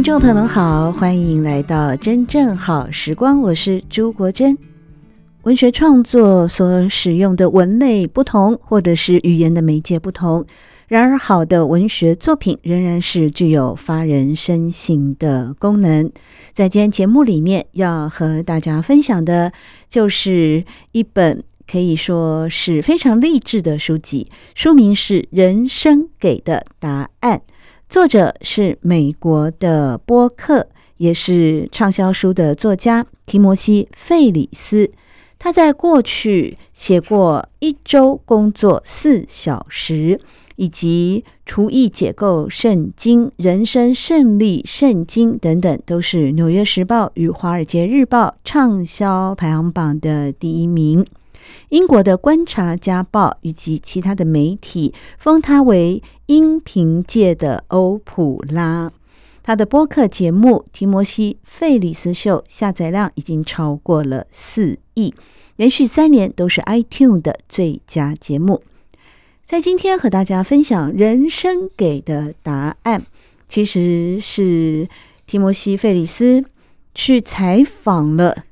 听众朋友们好，欢迎来到真正好时光，我是朱国珍。文学创作所使用的文类不同，或者是语言的媒介不同，然而好的文学作品仍然是具有发人深省的功能。在今天节目里面要和大家分享的，就是一本可以说是非常励志的书籍，书名是《人生给的答案》。作者是美国的播客，也是畅销书的作家提摩西·费里斯。他在过去写过《一周工作四小时》，以及《厨艺解构圣经》《人生胜利圣经》等等，都是《纽约时报》与《华尔街日报》畅销排行榜的第一名。英国的《观察家报》以及其他的媒体封他为音频界的欧普拉。他的播客节目《提摩西·费里斯秀》下载量已经超过了四亿，连续三年都是 iTunes 的最佳节目。在今天和大家分享人生给的答案，其实是提摩西·费里斯去采访了。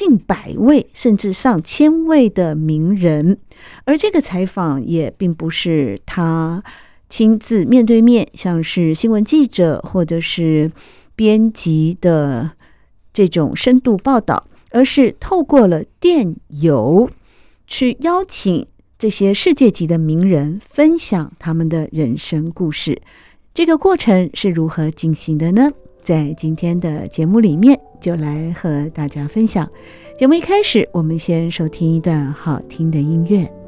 近百位甚至上千位的名人，而这个采访也并不是他亲自面对面，像是新闻记者或者是编辑的这种深度报道，而是透过了电邮去邀请这些世界级的名人分享他们的人生故事。这个过程是如何进行的呢？在今天的节目里面，就来和大家分享。节目一开始，我们先收听一段好听的音乐。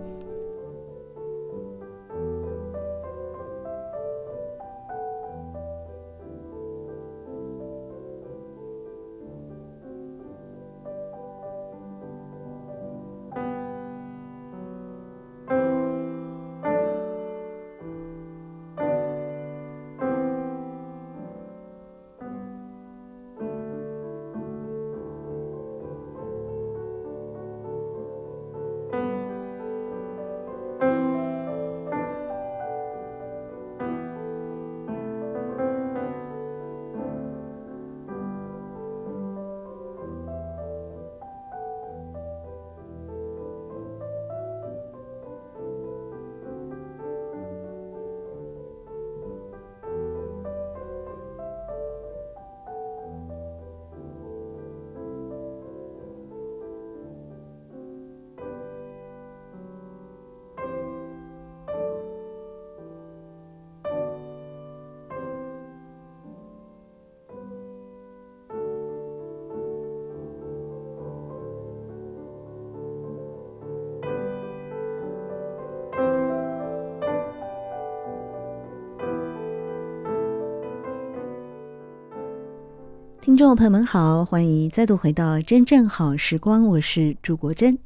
听众朋友们好，欢迎再度回到真正好时光，我是朱国珍。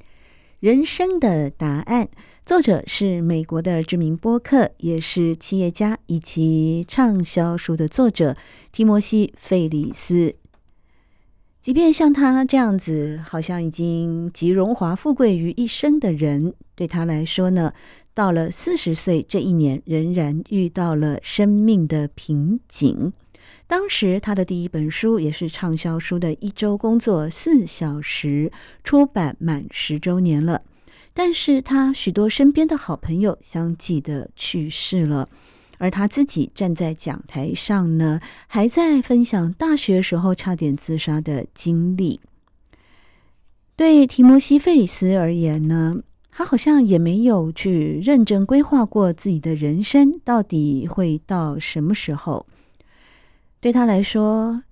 人生的答案，作者是美国的知名播客，也是企业家以及畅销书的作者提摩西·费里斯。即便像他这样子，好像已经集荣华富贵于一身的人，对他来说呢，到了四十岁这一年，仍然遇到了生命的瓶颈。当时他的第一本书也是畅销书的《一周工作四小时》出版满十周年了，但是他许多身边的好朋友相继的去世了，而他自己站在讲台上呢，还在分享大学时候差点自杀的经历。对提摩西·费里斯而言呢，他好像也没有去认真规划过自己的人生到底会到什么时候。对他来说，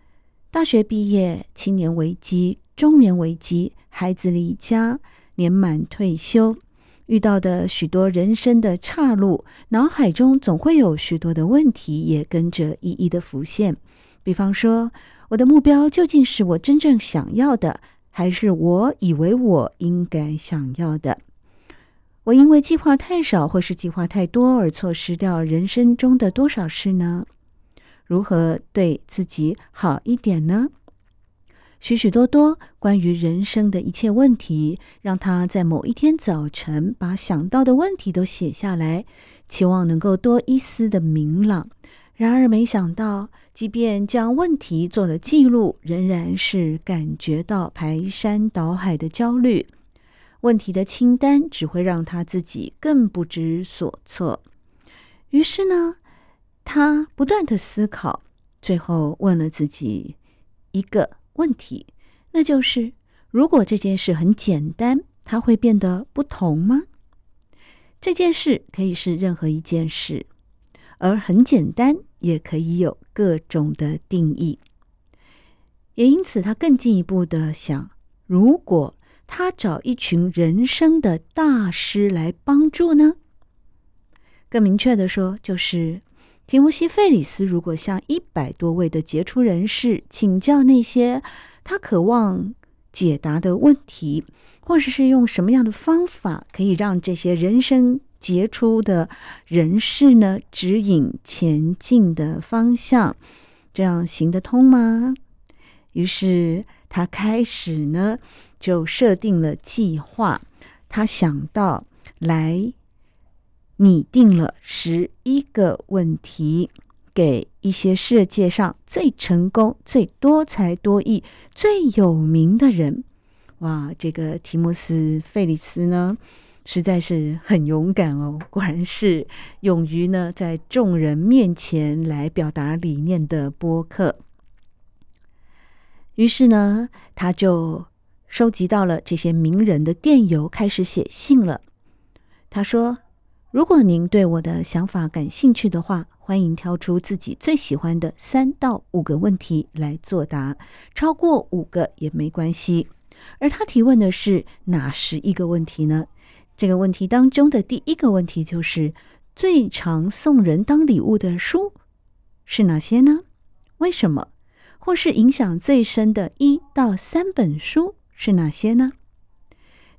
大学毕业、青年危机、中年危机、孩子离家、年满退休，遇到的许多人生的岔路，脑海中总会有许多的问题也跟着一一的浮现。比方说，我的目标究竟是我真正想要的，还是我以为我应该想要的？我因为计划太少或是计划太多而错失掉人生中的多少事呢？如何对自己好一点呢？许许多多关于人生的一切问题，让他在某一天早晨把想到的问题都写下来，期望能够多一丝的明朗。然而，没想到，即便将问题做了记录，仍然是感觉到排山倒海的焦虑。问题的清单只会让他自己更不知所措。于是呢，他不断的思考，最后问了自己一个。问题，那就是如果这件事很简单，它会变得不同吗？这件事可以是任何一件事，而很简单也可以有各种的定义。也因此，他更进一步的想：如果他找一群人生的大师来帮助呢？更明确的说，就是。提摩西·费里斯如果向一百多位的杰出人士请教那些他渴望解答的问题，或者是用什么样的方法可以让这些人生杰出的人士呢指引前进的方向，这样行得通吗？于是他开始呢就设定了计划，他想到来。拟定了十一个问题，给一些世界上最成功、最多才多艺、最有名的人。哇，这个提摩斯·费里斯呢，实在是很勇敢哦，果然是勇于呢在众人面前来表达理念的播客。于是呢，他就收集到了这些名人的电邮，开始写信了。他说。如果您对我的想法感兴趣的话，欢迎挑出自己最喜欢的三到五个问题来作答，超过五个也没关系。而他提问的是哪十一个问题呢？这个问题当中的第一个问题就是最常送人当礼物的书是哪些呢？为什么？或是影响最深的一到三本书是哪些呢？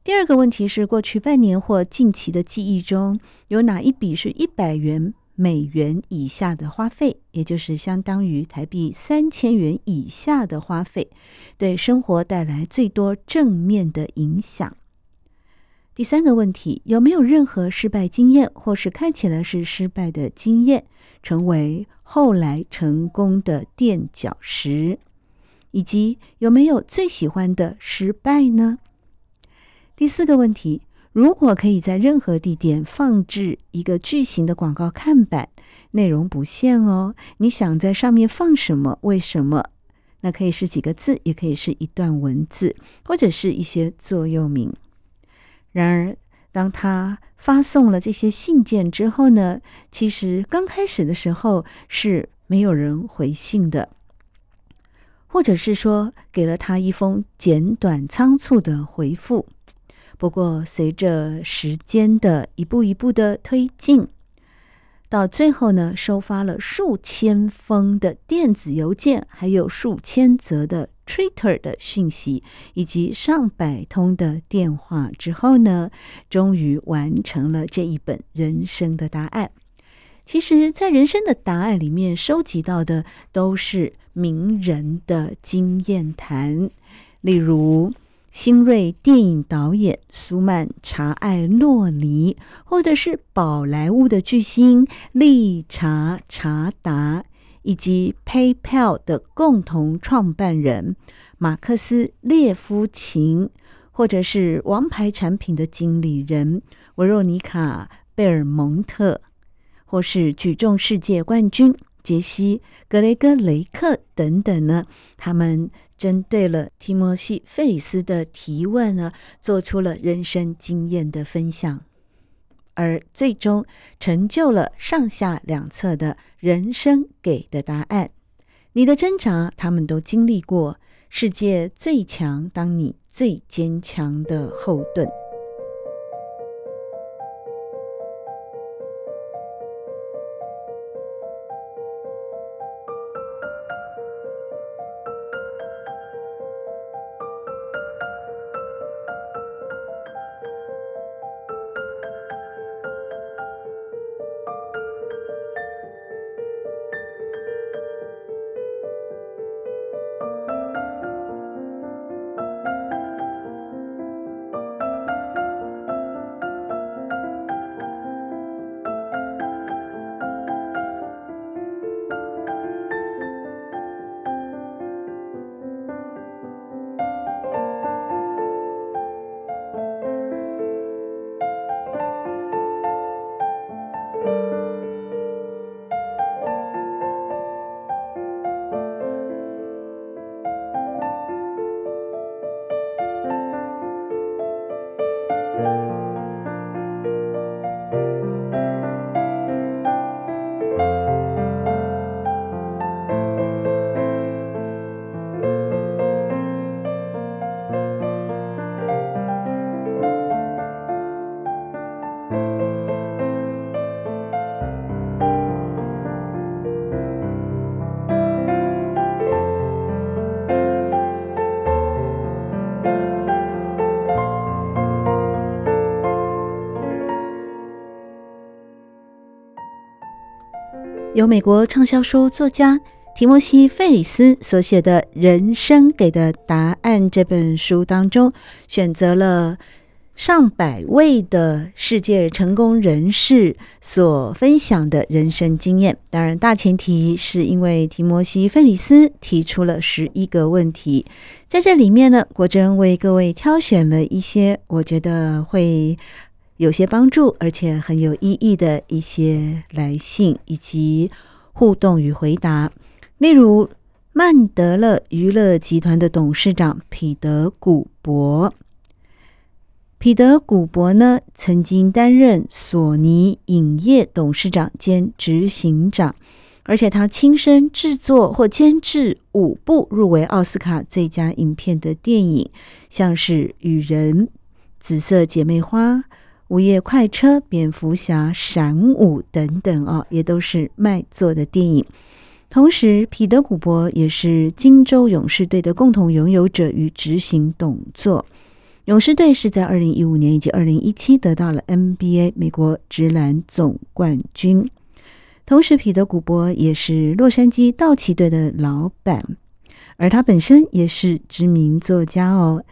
第二个问题是，过去半年或近期的记忆中，有哪一笔是一百元美元以下的花费，也就是相当于台币三千元以下的花费，对生活带来最多正面的影响？第三个问题，有没有任何失败经验，或是看起来是失败的经验，成为后来成功的垫脚石？以及有没有最喜欢的失败呢？第四个问题：如果可以在任何地点放置一个巨型的广告看板，内容不限哦，你想在上面放什么？为什么？那可以是几个字，也可以是一段文字，或者是一些座右铭。然而，当他发送了这些信件之后呢，其实刚开始的时候是没有人回信的，或者是说给了他一封简短仓促的回复。不过，随着时间的一步一步的推进，到最后呢，收发了数千封的电子邮件，还有数千则的 Twitter 的讯息，以及上百通的电话之后呢，终于完成了这一本人生的答案。其实，在人生的答案里面，收集到的都是名人的经验谈，例如。新锐电影导演苏曼查艾洛尼，或者是宝莱坞的巨星丽查查达，以及 PayPal 的共同创办人马克斯列夫琴，或者是王牌产品的经理人维若妮卡贝尔蒙特，或是举重世界冠军杰西格雷格雷克等等呢，他们。针对了提摩西·费里斯的提问呢，做出了人生经验的分享，而最终成就了上下两册的人生给的答案。你的挣扎，他们都经历过。世界最强，当你最坚强的后盾。由美国畅销书作家提摩西·费里斯所写的《人生给的答案》这本书当中，选择了上百位的世界成功人士所分享的人生经验。当然，大前提是因为提摩西·费里斯提出了十一个问题，在这里面呢，国珍为各位挑选了一些我觉得会有些帮助，而且很有意义的一些来信以及互动与回答。例如，曼德勒娱乐集团的董事长彼得·古博。彼得·古博呢，曾经担任索尼影业董事长兼执行长，而且他亲身制作或监制五部入围奥斯卡最佳影片的电影，像是《雨人》、《紫色姐妹花》。午夜快车、蝙蝠侠、闪舞等等哦，也都是卖座的电影。同时，彼得·古柏也是金州勇士队的共同拥有者与执行董座。勇士队是在二零一五年以及二零一七得到了 NBA 美国职篮总冠军。同时，彼得·古柏也是洛杉矶道奇队的老板，而他本身也是知名作家哦。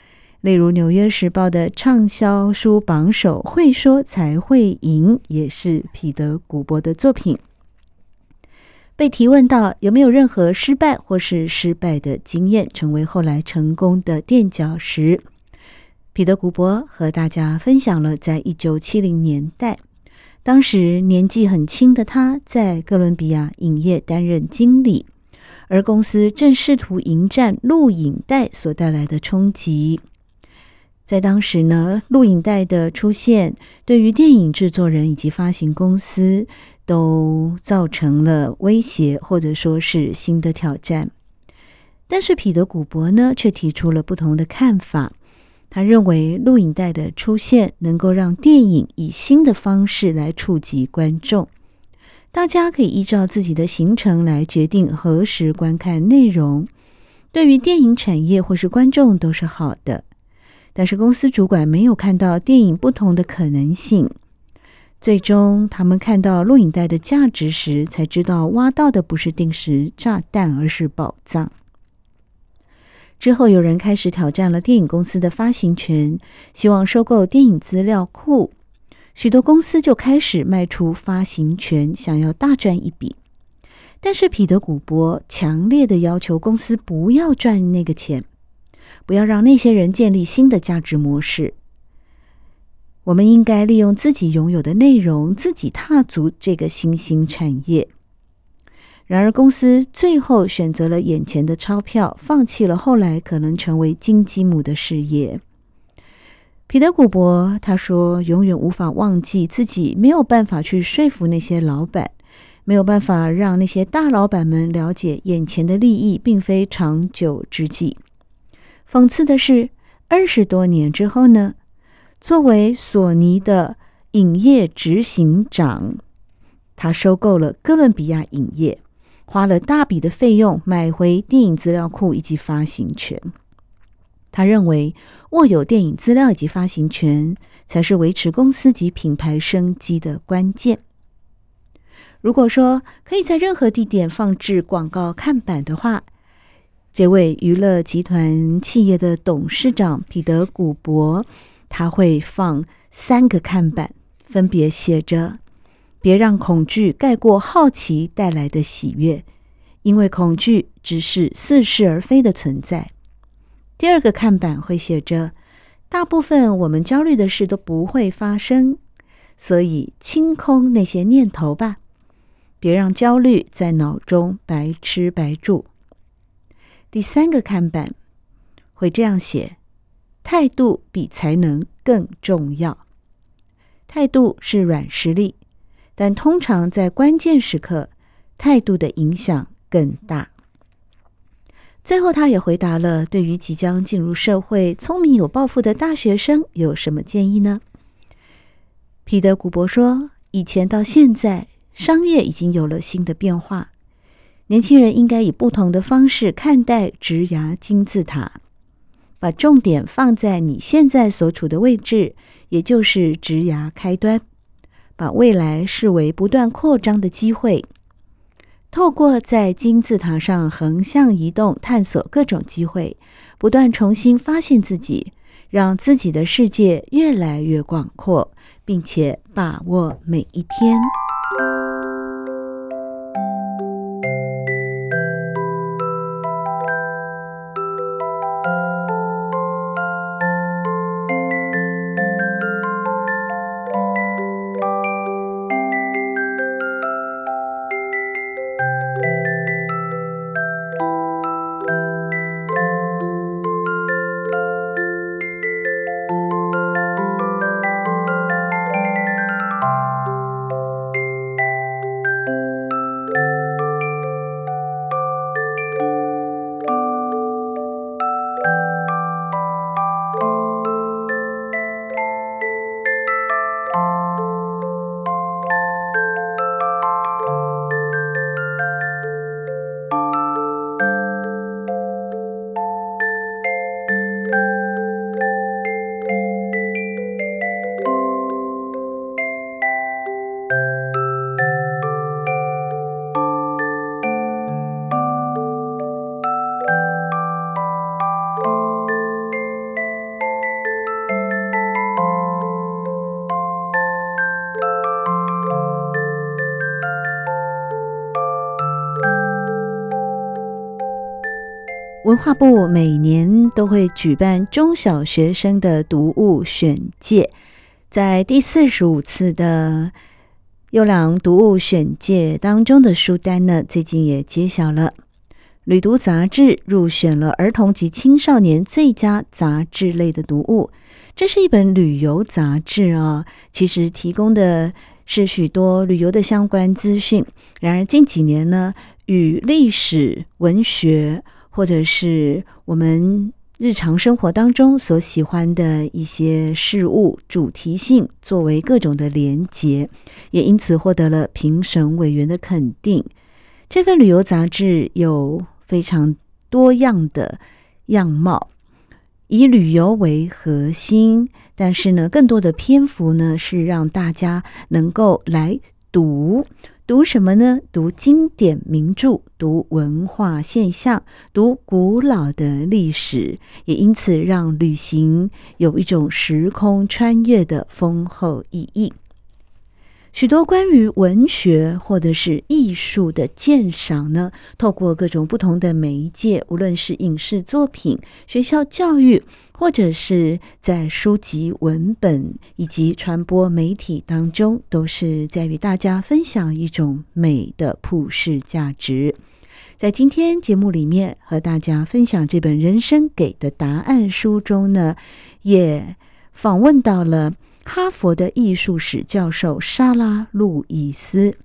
例如，《纽约时报》的畅销书榜首《会说才会赢》也是彼得·古柏的作品。被提问到有没有任何失败或是失败的经验，成为后来成功的垫脚石，彼得·古柏和大家分享了，在一九七零年代，当时年纪很轻的他在哥伦比亚影业担任经理，而公司正试图迎战录影带所带来的冲击。在当时呢，录影带的出现对于电影制作人以及发行公司都造成了威胁，或者说是新的挑战。但是彼得·古柏呢，却提出了不同的看法。他认为录影带的出现能够让电影以新的方式来触及观众，大家可以依照自己的行程来决定何时观看内容，对于电影产业或是观众都是好的。但是公司主管没有看到电影不同的可能性，最终他们看到录影带的价值时，才知道挖到的不是定时炸弹，而是宝藏。之后有人开始挑战了电影公司的发行权，希望收购电影资料库，许多公司就开始卖出发行权，想要大赚一笔。但是彼得·古柏强烈的要求公司不要赚那个钱。不要让那些人建立新的价值模式。我们应该利用自己拥有的内容，自己踏足这个新兴产业。然而，公司最后选择了眼前的钞票，放弃了后来可能成为金鸡母的事业。彼得·古柏他说：“永远无法忘记自己没有办法去说服那些老板，没有办法让那些大老板们了解眼前的利益并非长久之计。”讽刺的是，二十多年之后呢，作为索尼的影业执行长，他收购了哥伦比亚影业，花了大笔的费用买回电影资料库以及发行权。他认为，握有电影资料以及发行权，才是维持公司及品牌生机的关键。如果说可以在任何地点放置广告看板的话，这位娱乐集团企业的董事长彼得·古柏，他会放三个看板，分别写着：“别让恐惧盖过好奇带来的喜悦，因为恐惧只是似是而非的存在。”第二个看板会写着：“大部分我们焦虑的事都不会发生，所以清空那些念头吧，别让焦虑在脑中白吃白住。”第三个看板会这样写：态度比才能更重要。态度是软实力，但通常在关键时刻，态度的影响更大。最后，他也回答了对于即将进入社会、聪明有抱负的大学生有什么建议呢？彼得·古柏说：“以前到现在，商业已经有了新的变化。”年轻人应该以不同的方式看待职涯金字塔，把重点放在你现在所处的位置，也就是职涯开端，把未来视为不断扩张的机会，透过在金字塔上横向移动，探索各种机会，不断重新发现自己，让自己的世界越来越广阔，并且把握每一天。文化部每年都会举办中小学生的读物选介，在第四十五次的优良读物选介当中的书单呢，最近也揭晓了。旅读杂志入选了儿童及青少年最佳杂志类的读物，这是一本旅游杂志啊，其实提供的是许多旅游的相关资讯。然而近几年呢，与历史文学。或者是我们日常生活当中所喜欢的一些事物，主题性作为各种的连结，也因此获得了评审委员的肯定。这份旅游杂志有非常多样的样貌，以旅游为核心，但是呢，更多的篇幅呢是让大家能够来读。读什么呢？读经典名著，读文化现象，读古老的历史，也因此让旅行有一种时空穿越的丰厚意义。许多关于文学或者是艺术的鉴赏呢，透过各种不同的媒介，无论是影视作品、学校教育，或者是在书籍文本以及传播媒体当中，都是在与大家分享一种美的普世价值。在今天节目里面和大家分享这本《人生给的答案》书中呢，也访问到了。哈佛的艺术史教授莎拉·路易斯，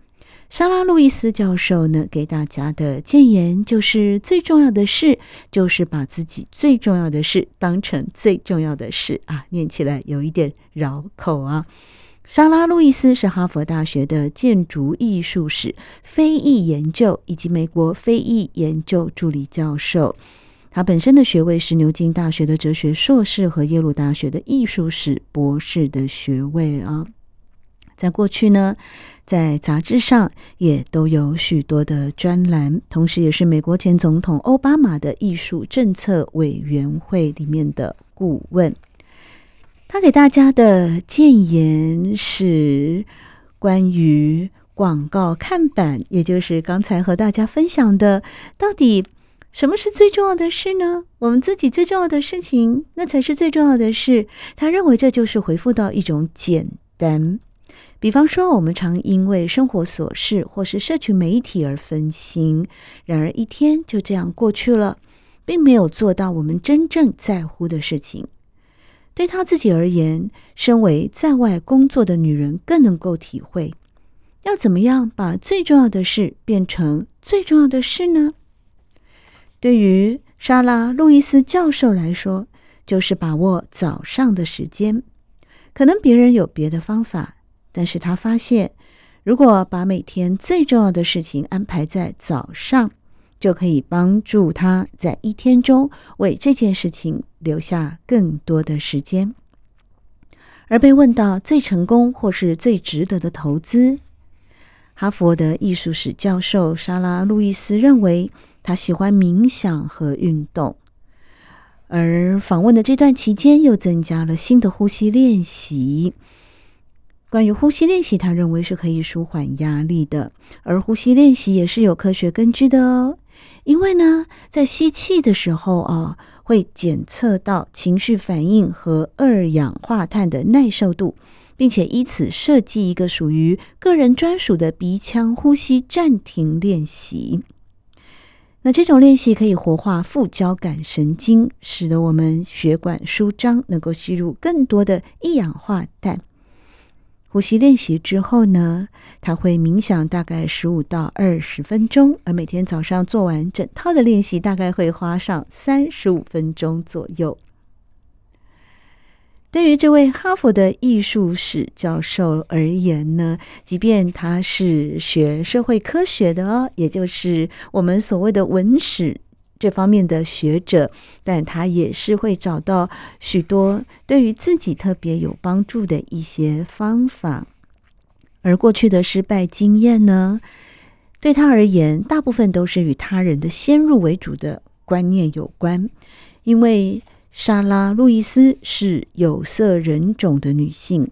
莎拉·路易斯教授呢，给大家的建言就是：最重要的事就是把自己最重要的事当成最重要的事啊，念起来有一点绕口啊。莎拉·路易斯是哈佛大学的建筑艺术史非裔研究以及美国非裔研究助理教授。他本身的学位是牛津大学的哲学硕士和耶鲁大学的艺术史博士的学位啊。在过去呢，在杂志上也都有许多的专栏，同时也是美国前总统奥巴马的艺术政策委员会里面的顾问。他给大家的建言是关于广告看板，也就是刚才和大家分享的，到底。什么是最重要的事呢？我们自己最重要的事情，那才是最重要的事。他认为这就是回复到一种简单。比方说，我们常因为生活琐事或是社群媒体而分心，然而一天就这样过去了，并没有做到我们真正在乎的事情。对他自己而言，身为在外工作的女人更能够体会，要怎么样把最重要的事变成最重要的事呢？对于莎拉·路易斯教授来说，就是把握早上的时间。可能别人有别的方法，但是他发现，如果把每天最重要的事情安排在早上，就可以帮助他在一天中为这件事情留下更多的时间。而被问到最成功或是最值得的投资，哈佛的艺术史教授莎拉·路易斯认为，他喜欢冥想和运动。而访问的这段期间，又增加了新的呼吸练习。关于呼吸练习，他认为是可以舒缓压力的，而呼吸练习也是有科学根据的哦。因为呢，在吸气的时候啊，会检测到情绪反应和二氧化碳的耐受度，并且以此设计一个属于个人专属的鼻腔呼吸暂停练习。那这种练习可以活化副交感神经，使得我们血管舒张，能够吸入更多的一氧化氮。呼吸练习之后呢，他会冥想大概十五到二十分钟，而每天早上做完整套的练习，大概会花上三十五分钟左右。对于这位哈佛的艺术史教授而言呢，即便他是学社会科学的哦，也就是我们所谓的文史。这方面的学者，但他也是会找到许多对于自己特别有帮助的一些方法。而过去的失败经验呢，对他而言，大部分都是与他人的先入为主的观念有关，因为莎拉·路易斯是有色人种的女性。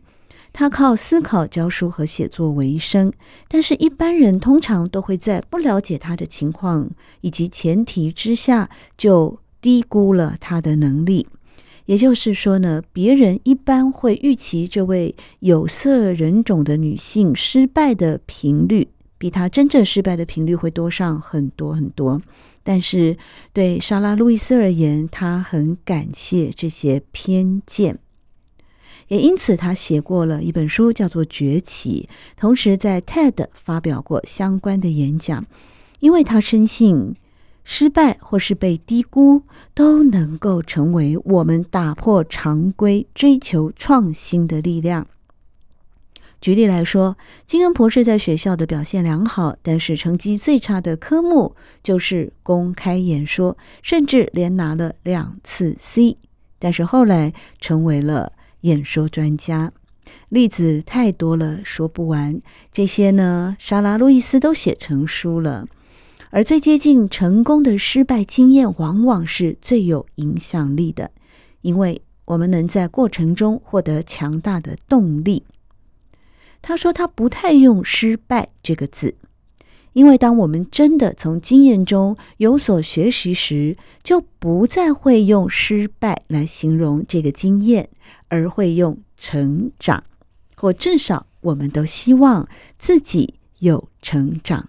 她靠思考、教书和写作为生，但是一般人通常都会在不了解她的情况以及前提之下，就低估了她的能力。也就是说呢，别人一般会预期这位有色人种的女性失败的频率，比她真正失败的频率会多上很多很多。但是对莎拉·路易斯而言，她很感谢这些偏见。也因此，他写过了一本书，叫做《崛起》，同时在 TED 发表过相关的演讲。因为他深信，失败或是被低估，都能够成为我们打破常规、追求创新的力量。举例来说，金恩博士在学校的表现良好，但是成绩最差的科目就是公开演说，甚至连拿了两次 C，但是后来成为了。演说专家，例子太多了，说不完。这些呢，莎拉·路易斯都写成书了。而最接近成功的失败经验，往往是最有影响力的，因为我们能在过程中获得强大的动力。他说，他不太用“失败”这个字。因为当我们真的从经验中有所学习时，就不再会用失败来形容这个经验，而会用成长，或至少我们都希望自己有成长。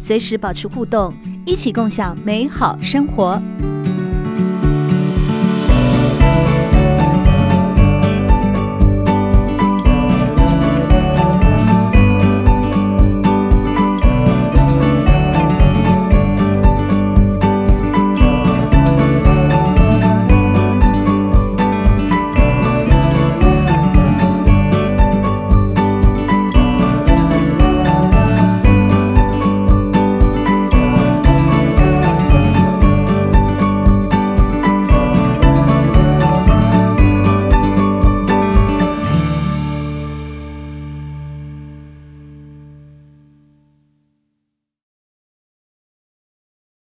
随时保持互动，一起共享美好生活。